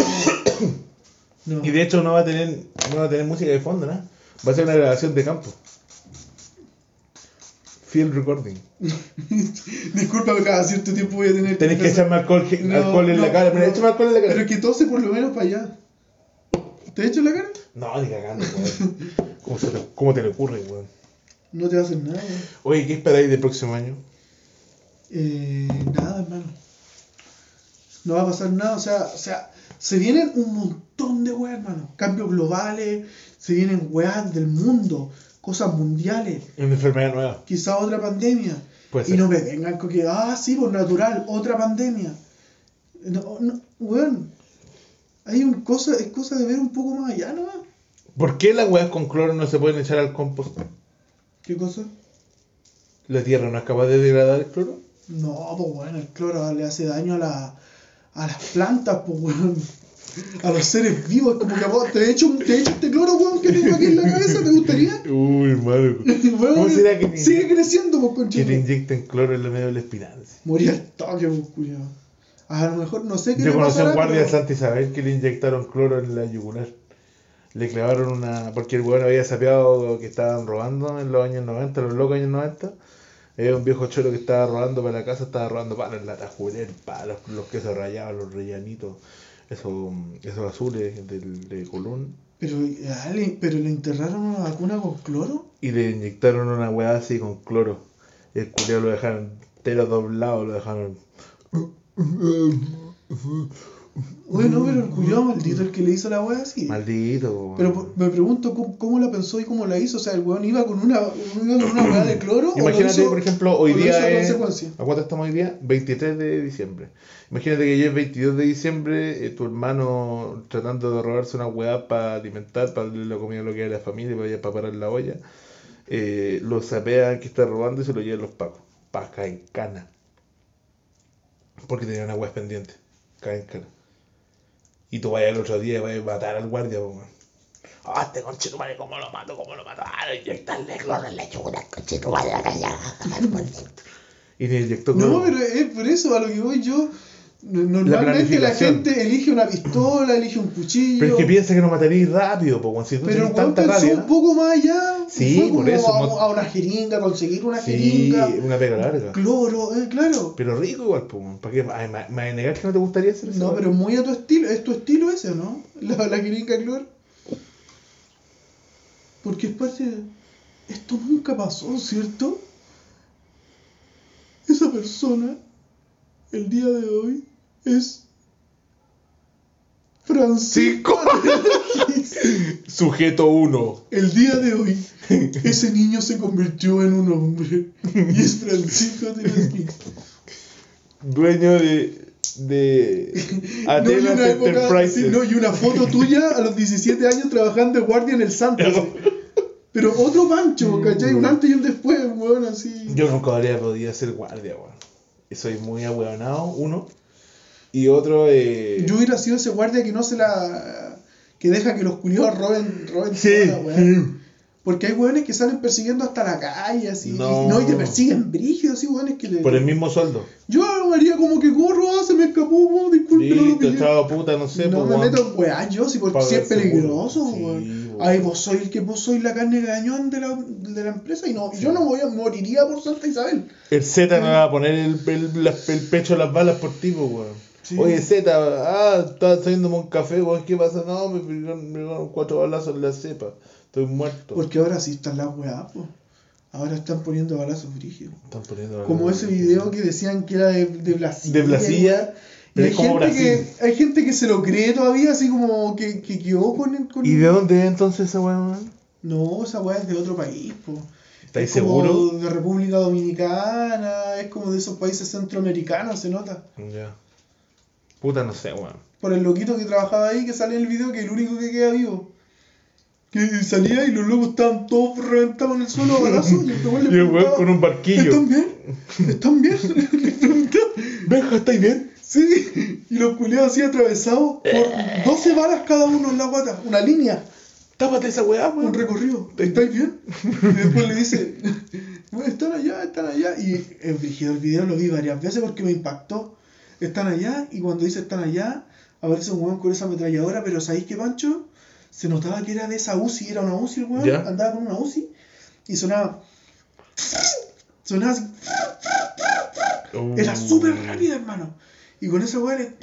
Y de hecho no va a tener no va a tener música de fondo, ¿no? Va a ser una grabación de campo. Field recording. Disculpa, cada cierto tiempo voy a tener Tenés que echarme alcohol, No, alcohol en no, la cara. Mira, no. alcohol en la cara. Pero que tose por lo menos para allá. ¿Te he hecho la cara? No, ni cagando, weón. ¿Cómo, se te, ¿Cómo te le ocurre, weón? No te va a hacer nada. weón. Oye, ¿qué esperáis del próximo año? Eh, nada, hermano. No va a pasar nada. O sea, o sea, se vienen un montón de weas, hermano. Cambios globales, se vienen weas del mundo, cosas mundiales, Una enfermedad nueva. quizá otra pandemia. Puede y ser. no me vengan con que, ah, sí, por natural, otra pandemia. No, no, weón. Hay un cosa, es cosa de ver un poco más allá, ¿no? ¿Por qué las weas con cloro no se pueden echar al compost? ¿Qué cosa? ¿La tierra no es capaz de degradar el cloro? No, pues bueno, el cloro le hace daño a, la, a las plantas, pues weón. A los seres vivos. Como que vos te he hecho, te he hecho este cloro, weón, que tengo aquí en la cabeza, ¿te gustaría? Uy, hermano. ¿Cómo será que te, sigue creciendo, pues, que te inyecten cloro en la medio de la espinal? así? Morí al toque, pues, culiao. A lo mejor no sé qué Yo le conocí a un guardia de Santa Isabel que le inyectaron cloro en la yugular. Le clavaron una. Porque el weón había sapeado que estaban robando en los años 90, los locos años 90. Era un viejo choro que estaba robando para la casa, estaba robando palos en la tajuler, palos, los quesos rayados, los rellanitos, esos, esos azules del, de Colón. Pero, le- pero le enterraron una vacuna con cloro. Y le inyectaron una weá así con cloro. Y el culiao lo dejaron entero doblado, lo dejaron. Bueno, pero el culiao maldito el que le hizo la wea así. Maldito. Pero me pregunto cómo, cómo la pensó y cómo la hizo. O sea, el weón iba con una, iba con una weá de cloro. o Imagínate, hizo- por ejemplo, hoy día a es... ¿A cuánto estamos hoy día? 23 de diciembre. Imagínate que ayer es 22 de diciembre, eh, tu hermano tratando de robarse una weá para alimentar, para darle la comida a lo que es la familia, para, para parar la olla, eh, lo sapean que está robando y se lo llevan los pacos. Pa' caer en cana. Porque tenía una weá pendiente. Cae en cana. Y tú vayas el otro día y vayas a matar al guardia, po, weón. Ah, este conchetumare, ¿cómo lo mato? ¿Cómo lo mato? Ah, inyectarle cloro en la chula, conchetumare, la calla. Y le inyectó cloro. No, pero es por eso a lo que voy yo. No- Normalmente la, gente elige una pistola, elige un cuchillo. Pero es que piensa que no mataréis rápido, po. Si tú Pero tanta rabia. un poco más allá. Sí, por eso, A, a una jeringa, conseguir una Sí, jeringa. una pega larga. Cloro, eh, claro. Pero rico igual, po. ¿Para qué? Ay, ¿Me me negar que no te gustaría hacer eso? No, pero muy a tu estilo. Es tu estilo ese, ¿no? La, la jeringa cloro. Porque es parte de... Esto nunca pasó, ¿cierto? Esa persona, el día de hoy, es... Francisco. Sujeto 1. El día de hoy, ese niño se convirtió en un hombre. Y es Francisco Telesky. Dueño de. de. No, Atenas una época- Enterprises. sí, no, y una foto tuya a los 17 años trabajando de guardia en el Santos. Pero otro Pancho, ¿cachai? Un antes y un después, weón, así. Yo nunca habría podido ser guardia, weón. Soy muy ahueonado, uno. Y otro, eh. Yo hubiera sido ese guardia que no se la. que deja que los culiados roben, roben Sí, toda weá. Porque hay weones que salen persiguiendo hasta la calle, así. No. Y, no, y te persiguen brígidos, así, weones que le. Por el mismo sueldo. Yo haría como que corro, ah, se me escapó, po, disculpe, no lo puta, no sé, no me weón. meto en weá, yo, si porque si es peligroso, Sí, weón. weón. Ay, vos sois el que vos sois la carne de cañón de la, de la empresa y no, yo no voy a moriría por Santa Isabel. El Z no va a poner el, el, el pecho a las balas por ti, weón. Sí. Oye, Z, ah, estaba saliéndome un café, weón, ¿qué pasa? No, me pegaron, cuatro balazos en la cepa. Estoy muerto. Porque ahora sí están las weá, po. Ahora están poniendo balazos brígidos. Están poniendo Como ese video que decían que era de, de Blasilla. De Blasilla. Y pero hay gente, que, hay gente que se lo cree todavía, así como que, que quedó con, con... ¿Y de dónde es entonces esa weón? No, esa weá es de otro país, po. ¿Estáis Es seguros? De República Dominicana, es como de esos países centroamericanos, se nota. Ya. Puta, no sé, weón. Por el loquito que trabajaba ahí, que sale en el video, que es el único que queda vivo. Que salía y los locos estaban todos reventados en el suelo a balazos. Y el weón con un barquillo. ¿Están bien? ¿Están bien? Le preguntaba. Benja, ¿estáis bien? Sí, y los culiados así atravesados por 12 balas cada uno en la guata, una línea, Tápate esa weá, un weón. recorrido. ¿Estáis bien? Y después le dice, "Bueno, están allá, están allá. Y el video lo vi varias veces porque me impactó. Están allá, y cuando dice están allá, aparece un weón con esa ametralladora, pero ¿sabéis qué, Pancho? Se notaba que era de esa UCI, era una UCI el weón, Ya. andaba con una UCI, y sonaba. Sonaba así. Era Uh. súper rápido, hermano. Y con ese weón le.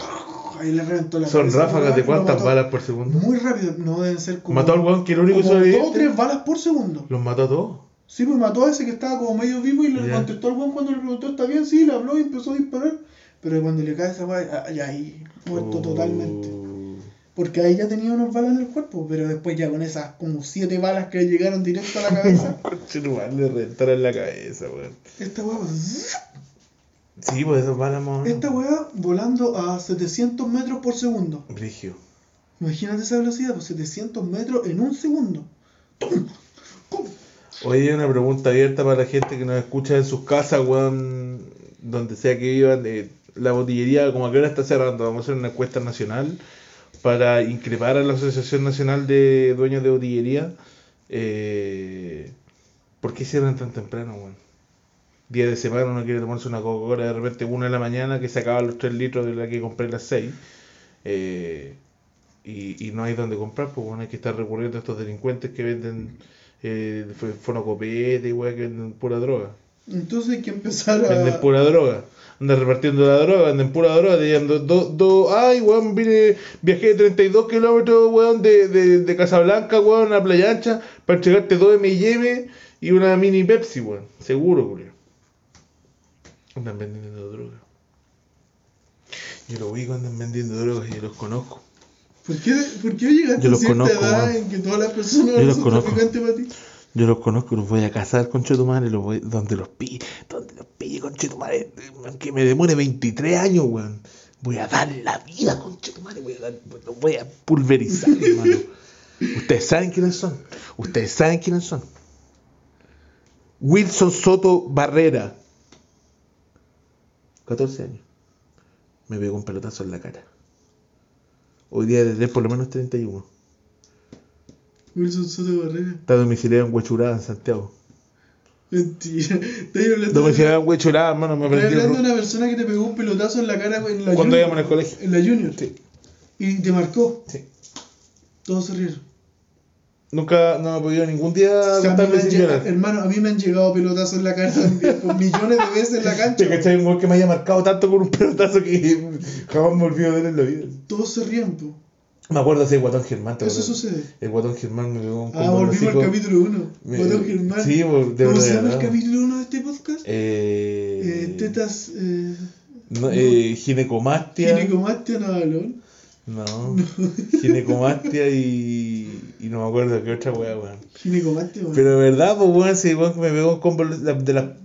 Ahí le reventó la Son ráfagas de lo cuántas balas por segundo. Muy rápido, no deben ser como. Mató al weón que el único como dos o tres balas por segundo. Los mató a todos. Sí, pues mató a ese que estaba como medio vivo y le Ya. contestó al weón cuando le preguntó, ¿está bien? Sí, le habló y empezó a disparar. Pero cuando le cae esa weá, ah, ya ahí, muerto Uh. totalmente. Porque ahí ya tenía unas balas en el cuerpo, pero después ya con esas como siete balas que llegaron directo a la cabeza, le reventaron la cabeza, weón. esta weá, Sí, pues esos balas más. esta weá volando a 700 metros por segundo. Brigio. Imagínate esa velocidad, pues 700 metros en un segundo. ¡Tum! Hay una pregunta abierta para la gente que nos escucha en sus casas, weón, donde sea que vivan. eh, la botillería, como a qué hora está cerrando, vamos a hacer una encuesta nacional para increpar a la Asociación Nacional de Dueños de Botillería. Eh, ¿Por qué cierran tan temprano, weón? Día de semana uno quiere tomarse una Coca-Cola de repente una de la mañana que se acaban los 3 litros de la que compré las 6. eh, y, y no hay donde comprar, pues bueno, hay que estar recurriendo a estos delincuentes que venden eh, fonocopete y weá, que venden pura droga. Entonces hay que empezar Venden a. pura droga. Andan repartiendo la droga, venden pura droga, dos, dos, dos- ay, weón, vine, viajé 32 kilómetros, weón, de, de, de Casablanca, weón, a Playa Ancha, para entregarte dos M&M y una mini Pepsi, weón. Seguro, culero. Andan vendiendo droga. Yo lo vi cuando andan vendiendo drogas y yo los conozco. ¿Por qué, ¿Por qué llegaste Yo a los cierta conozco, edad en que todas las personas Yo los son conozco. traficantes para ti? Yo los conozco, los voy a cazar, conchetumare, los voy, donde los pille, pille, conchetumare, aunque me demore 23 años, weón. Voy a dar la vida, conchetumare, voy a dar, los voy a pulverizar, hermano. Ustedes saben quiénes son, ustedes saben quiénes son. Wilson Soto Barrera, 14 años. Me pegó un pelotazo en la cara. Hoy día de por lo menos 31. Wilson Soto Barrera. Está domiciliado en Huechurada, en Santiago. Mentira. Estoy hablando, Domiciliado en Huechurada, hermano, me estoy hablando de una persona que te pegó un pelotazo en la cara en la Cuando íbamos en el colegio. En la Junior. Sí. Y te marcó. Sí. Todos se rieron. Nunca, no me he podido ningún día O sea, a mí contarme me han sin llegado- llorar. hermano, a mí me han llegado pelotazos en la cara también, con millones de veces en la cancha. ¿Te cachai? Un gol que me haya marcado tanto con un pelotazo que jamás me olvido de él en la vida. Todos se ríen, po. Me acuerdo ese Guatón Germán. ¿te Eso sucede. El Guatón Germán me pegó un Ah, volvimos al capítulo 1. Me- Botón Germán. Sí, por- de ¿Cómo se el capítulo 1 de este podcast? Eh, Eh, tetas. Eh, no, eh, ginecomastia. ginecomastia navalón. No. Ginecomastia y, y no me acuerdo qué otra wea, weón. Ginecomastia, weón. Pero de verdad, pues weón, ese weón que me pegó un combo la- de la,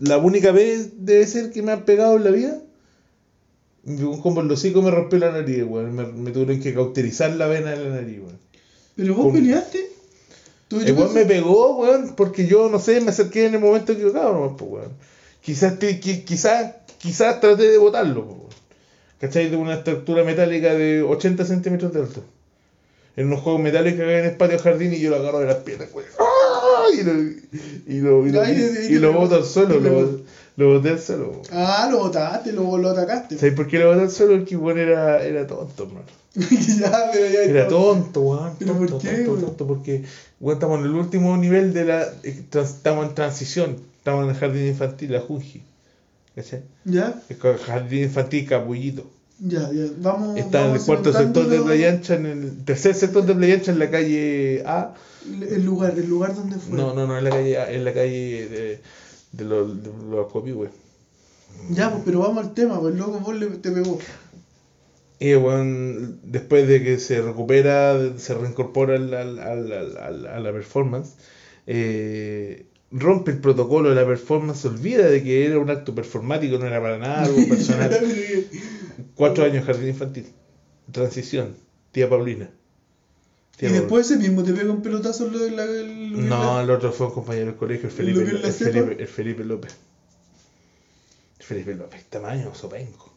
la única vez debe ser que me han pegado en la vida. Un combo en los me rompió la nariz, weón. Me, me tuvieron que cauterizar la vena de la nariz, weón. Pero vos con- peleaste. El weón me pegó, weón, porque yo, no sé, me acerqué en el momento equivocado, nomás, pues, weón. Quizás, quizás, quizás traté de botarlo, pues, weón. ¿Cachai? De una estructura metálica de 80 centímetros de alto. En unos juegos metálicos que hay en el patio jardín y yo lo agarro de las piernas, weón. ¡Ah! Y lo, y lo, y lo, ay, ay, y lo boto al suelo, y lo- boté al suelo. Ah, lo botaste, lo, lo atacaste. ¿Sabes por qué lo boté al suelo? Porque weón era, era tonto, hermano. ya, pero ya. Era tonto, weón. ¿Pero tonto, por qué, tonto, tonto, porque weón, estamos en el último nivel de la. eh, Estamos en transición. Estamos en el jardín infantil, la Junji. ¿Cachai? Ya, El jardín infantil Capullito. ya, ya. Vamos. Está en el vamos cuarto sector de Playa Ancha, en el tercer sector de Playa Ancha, en la calle A. El lugar, el lugar donde fue. No, no, no, en la calle A, en la calle de, de los, de los Copihue. Ya, pues, pero vamos al tema, pues loco, vos le, te pegó. Y bueno, después de que se recupera, se reincorpora al, al- al- al- al- a la performance, eh, rompe el protocolo de la performance, se olvida de que era un acto performático, no era para nada algo personal. Cuatro años jardín infantil, transición, tía Paulina. Y después ese mismo te pega un pelotazo en la. el- que No, la- el otro fue un compañero del colegio, el Felipe, ¿Lo que es la el cepa? Felipe, el Felipe López. El Felipe López, tamaño sopenco.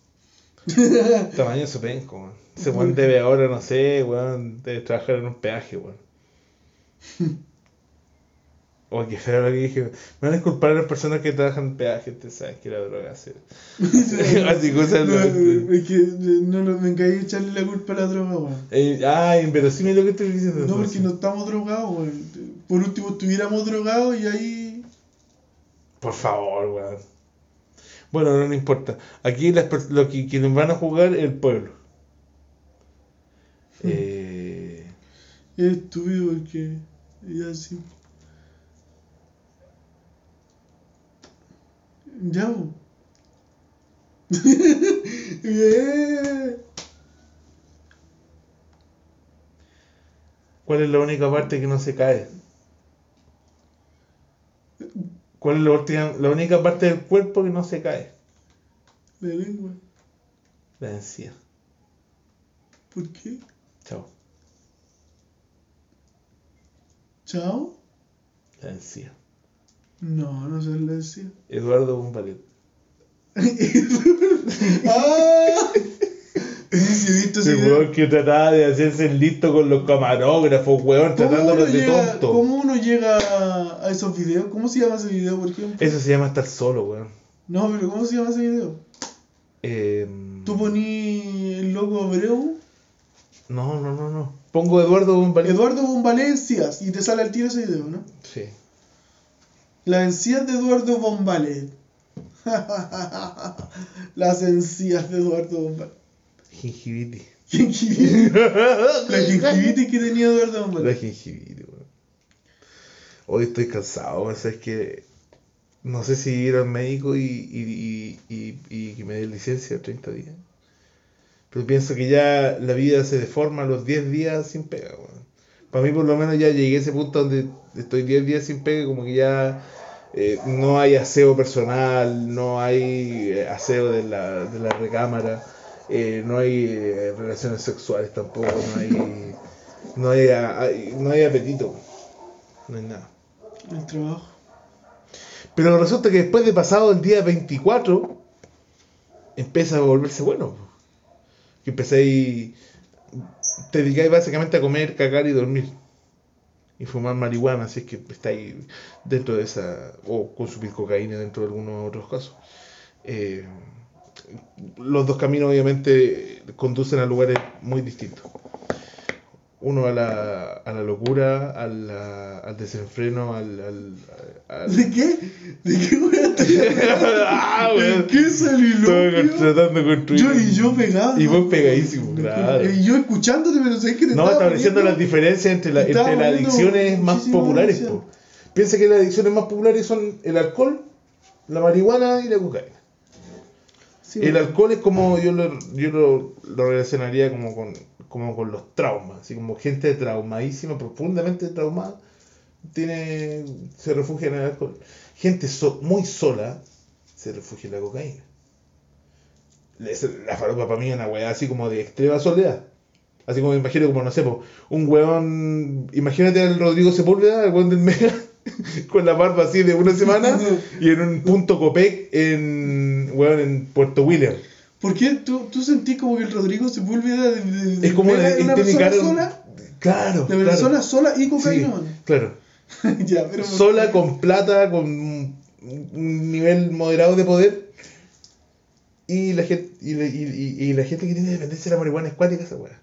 Tamaño sopenco, weón. Ese weón debe ahora, no sé, weón, debe trabajar en un peaje, weón. Oye, qué feo lo que dije. Me van a disculpar a las personas que trabajan en peaje, ustedes saben que la droga hace. Así cosas. No, no- es que no, no, me encaí de echarle la culpa a la droga, weón. Eh, ah, inverosímil lo que estoy diciendo. No, porque no estamos drogados, weón. Por último, estuviéramos drogados y ahí. Por favor, weón. Bueno, no, no importa. Aquí las, lo que quienes van a jugar es el pueblo. Eh, Es estúpido porque. Ya sí. Ya, weón. Bien. ¿Cuál es la única parte que no se cae? ¿Cuál es la, última- la única parte del cuerpo que no se cae? La lengua. La encía. ¿Por qué? Chao. ¿Chao? La encía. No, no se le decía. Eduardo Bombalet. ¡Ah! Sí, sí, weón que trataba de hacerse listo con los camarógrafos, weón, ¿Cómo uno, tratándolos de llega, tonto. ¿Cómo uno llega a esos videos? ¿Cómo se llama ese video, por ejemplo? Eso se llama estar solo, weón. No, pero ¿cómo se llama ese video? Eh, Tú poní el logo Abreu, No, no, no, no. Pongo Eduardo Bombalé. Eduardo Bombalencias y te sale al tiro ese video, ¿no? Sí. Las encías de Eduardo Bombalet. Las encías de Eduardo Bombalet. Gingiviti. Gingivitis. La gingivitis que tenía Eduardo La Bombalet. gingiviti, weón. Hoy estoy cansado, weón. Es que no sé si ir al médico y, y, y, y, y que me dé licencia 30 días. Pero pienso que ya la vida se deforma a los 10 días sin pega, weón. Para mí por lo menos ya llegué a ese punto donde estoy 10 días sin pega, como que ya eh, no hay aseo personal, no hay eh, aseo de la, de la recámara, eh, no hay eh, relaciones sexuales tampoco, no hay, no hay, a- hay- no hay apetito, no hay nada. El trabajo. Pero resulta que después de pasado el día 24, empieza a volverse bueno. Que empezáis, te dedicáis básicamente a comer, cagar y dormir. Y fumar marihuana, si es que estáis dentro de esa, o consumir cocaína dentro de algunos otros casos. Eh, los dos caminos obviamente conducen a lugares muy distintos. Uno a la, a la locura, a la- al desenfreno, al... al, al- ¿De qué? ¿De qué voy a estar ah, ¿De weón. qué? Estaba tratando de construir. Yo y yo pegado. Y vos pegadísimo, claro. Y yo escuchándote, pero sé que te No, estableciendo las diferencias entre, la- entre las adicciones más populares. po. Piensa que las adicciones más populares son el alcohol, la marihuana y la cocaína. Sí, el bueno. alcohol es como yo lo, yo lo, lo relacionaría como con, como con los traumas, así como gente traumadísima, profundamente traumada, tiene, se refugia en el alcohol. Gente so- muy sola se refugia en la cocaína. La faropa para mí es una weá así como de extrema soledad. Así como me imagino como, no sé, po, un weón, imagínate al Rodrigo Sepúlveda, el weón del Mega, con la barba así de una semana, y en un punto Copec en, weón, en Puerto William. ¿Por qué tú, tú sentís como que el Rodrigo se vuelve de, de, de- Es como una persona cara- sola? Claro, De claro. persona sola y Sí, cocaína. claro. ya, pero Sola, con plata, con un nivel moderado de poder. Y la gente, y, la- y- y- y la gente que tiene dependencia de la marihuana es cuática esa weá.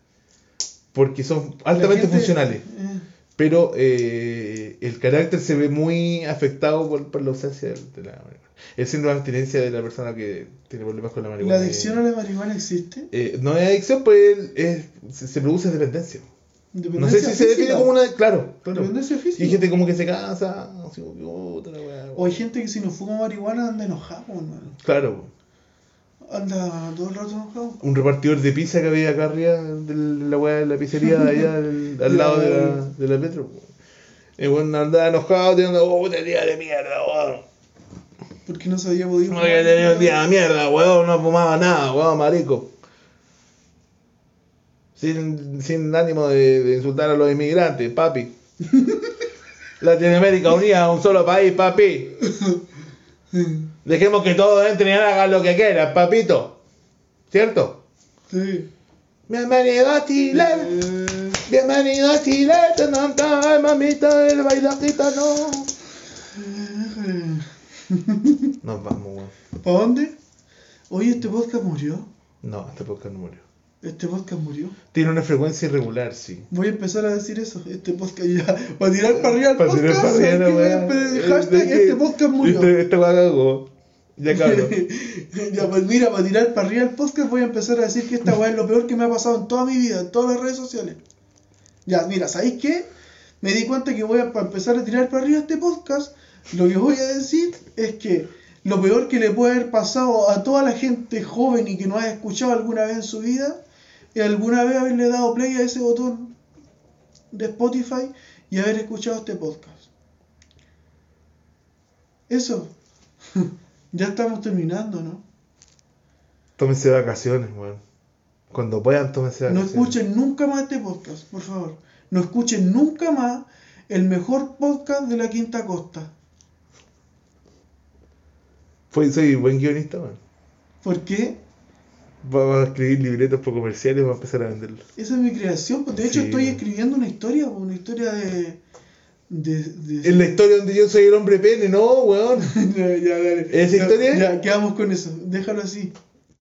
Porque son la altamente gente- funcionales. eh, Pero eh, el carácter se ve muy afectado por, por la ausencia de, de la marihuana. El síndrome de abstinencia de la persona que tiene problemas con la marihuana. ¿La adicción a la marihuana existe? eh, no es adicción, pues es- se, produce dependencia. No sé si se define como una. Claro, claro. Dependencia Y física. hay gente como que se cansa, así la weá. O hay gente que si no fuma marihuana anda enojado, hermano. Claro. Anda todo el rato enojado. Un repartidor de pizza que había acá arriba de la weá de la pizzería de allá al, al lado de la, de la Petro. El weón andaba enojado, teniendo, oh, puta día de mierda, weón. Porque no se había podido. No, que tenía un día de mierda, weón, no fumaba nada, weón, marico. Sin, sin ánimo de, de insultar a los inmigrantes, papi. Latinoamérica unida a un solo país, papi. Dejemos que todos entren y hagan lo que quieran, papito. ¿Cierto? Sí. Bienvenido a Chile. Eh, Bienvenido a Chile. Mamita, el bailajito no. Nos vamos, weón. ¿Para dónde? Oye, este podcast murió. No, este podcast no murió. Este podcast murió. Tiene una frecuencia irregular, sí. Voy a empezar a decir eso. Este podcast ya. Para tirar para arriba el Para podcast. tirar para arriba, weá. Pero Hashtag este podcast murió. Este, este cagó. Ya cabrón. ya, pues mira, para tirar para arriba el podcast voy a empezar a decir que esta weá es lo peor que me ha pasado en toda mi vida, en todas las redes sociales. Ya, mira, ¿sabéis qué? Me di cuenta que voy a para empezar a tirar para arriba este podcast. Lo que voy a decir es que lo peor que le puede haber pasado a toda la gente joven y que no haya escuchado alguna vez en su vida es alguna vez haberle dado play a ese botón de Spotify y haber escuchado este podcast. Eso. ya estamos terminando, ¿no? Tómense vacaciones, weón. Cuando puedan, tómense No vacaciones. escuchen nunca más este podcast, por favor. No escuchen nunca más el mejor podcast de la Quinta Costa. Fue- soy buen guionista, weón. ¿Por qué? Vamos a escribir libretos por comerciales y vamos a empezar a venderlos. Esa es mi creación. pues, De hecho, Sí. estoy escribiendo una historia, pues, una historia de. de, de- En la historia donde yo soy el hombre pene, no, weón. ya, ya, dale. ¿Esa Ya, historia? Ya, quedamos con eso. Déjalo así.